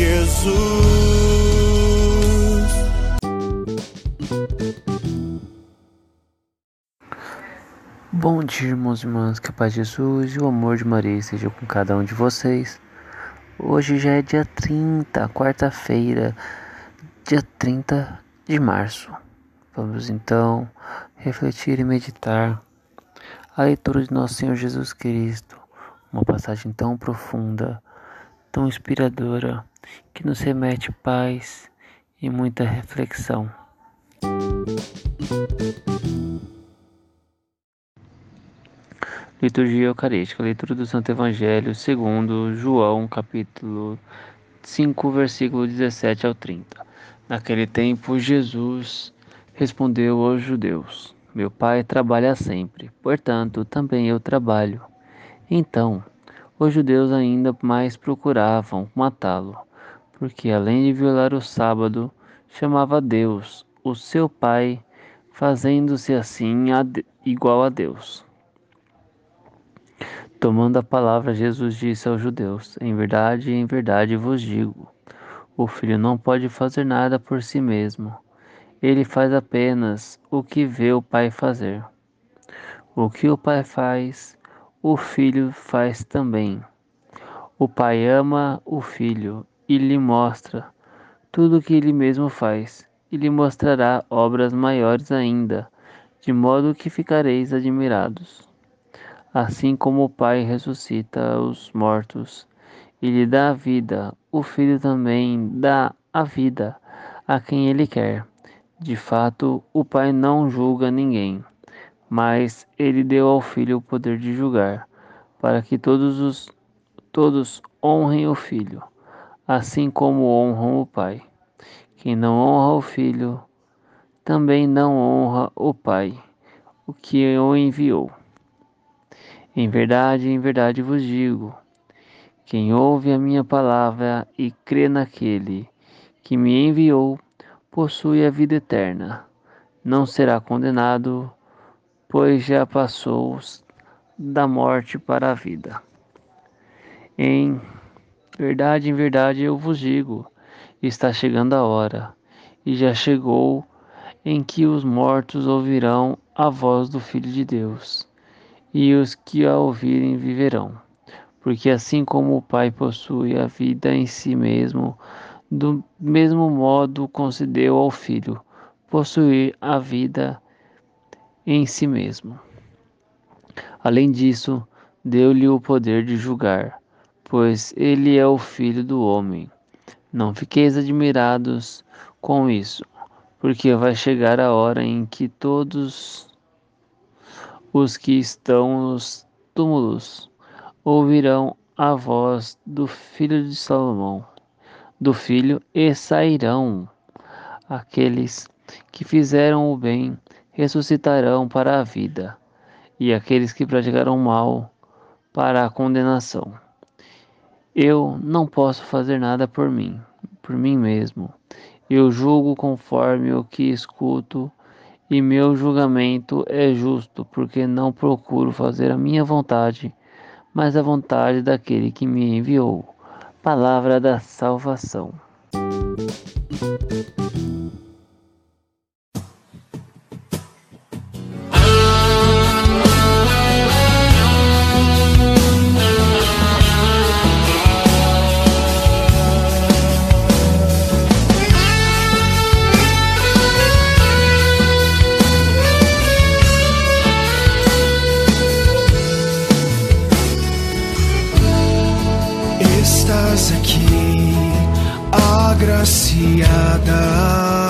Jesus. Bom dia, irmãos e irmãs, que a paz de Jesus e o amor de Maria esteja com cada um de vocês. Hoje já é dia 30, quarta-feira, dia 30 de março. Vamos então refletir e meditar a leitura de nosso Senhor Jesus Cristo, uma passagem tão profunda, tão inspiradora, que nos remete paz e muita reflexão. Liturgia Eucarística, leitura do Santo Evangelho segundo João, capítulo 5, versículo 17 ao 30. Naquele tempo, Jesus respondeu aos judeus: Meu Pai trabalha sempre, portanto, também eu trabalho. Então, os judeus ainda mais procuravam matá-lo, porque além de violar o sábado, chamava Deus, o seu Pai, fazendo-se assim a de- igual a Deus. Tomando a palavra, Jesus disse aos judeus: Em verdade, em verdade vos digo: o filho não pode fazer nada por si mesmo. Ele faz apenas o que vê o pai fazer. O que o pai faz, o filho faz também. O pai ama o filho e lhe mostra tudo o que ele mesmo faz, e lhe mostrará obras maiores ainda, de modo que ficareis admirados. Assim como o Pai ressuscita os mortos e lhe dá a vida, o Filho também dá a vida a quem ele quer. De fato, o Pai não julga ninguém, mas ele deu ao Filho o poder de julgar, para que todos os todos honrem o Filho, assim como honram o Pai. Quem não honra o Filho, também não honra o Pai, o que o enviou. Em verdade, em verdade vos digo: quem ouve a minha palavra e crê naquele que me enviou, possui a vida eterna. Não será condenado, pois já passou da morte para a vida. Em verdade, em verdade eu vos digo: está chegando a hora, e já chegou, em que os mortos ouvirão a voz do Filho de Deus e os que a ouvirem viverão. Porque assim como o Pai possui a vida em si mesmo, do mesmo modo concedeu ao Filho possuir a vida em si mesmo. Além disso, deu-lhe o poder de julgar, pois ele é o Filho do homem. Não fiqueis admirados com isso, porque vai chegar a hora em que todos os que estão nos túmulos ouvirão a voz do filho de Salomão, do filho, e sairão. Aqueles que fizeram o bem ressuscitarão para a vida, e aqueles que praticaram o mal para a condenação. Eu não posso fazer nada por mim, por mim mesmo. Eu julgo conforme o que escuto e meu julgamento é justo, porque não procuro fazer a minha vontade, mas a vontade daquele que me enviou. Palavra da salvação. Agraciada.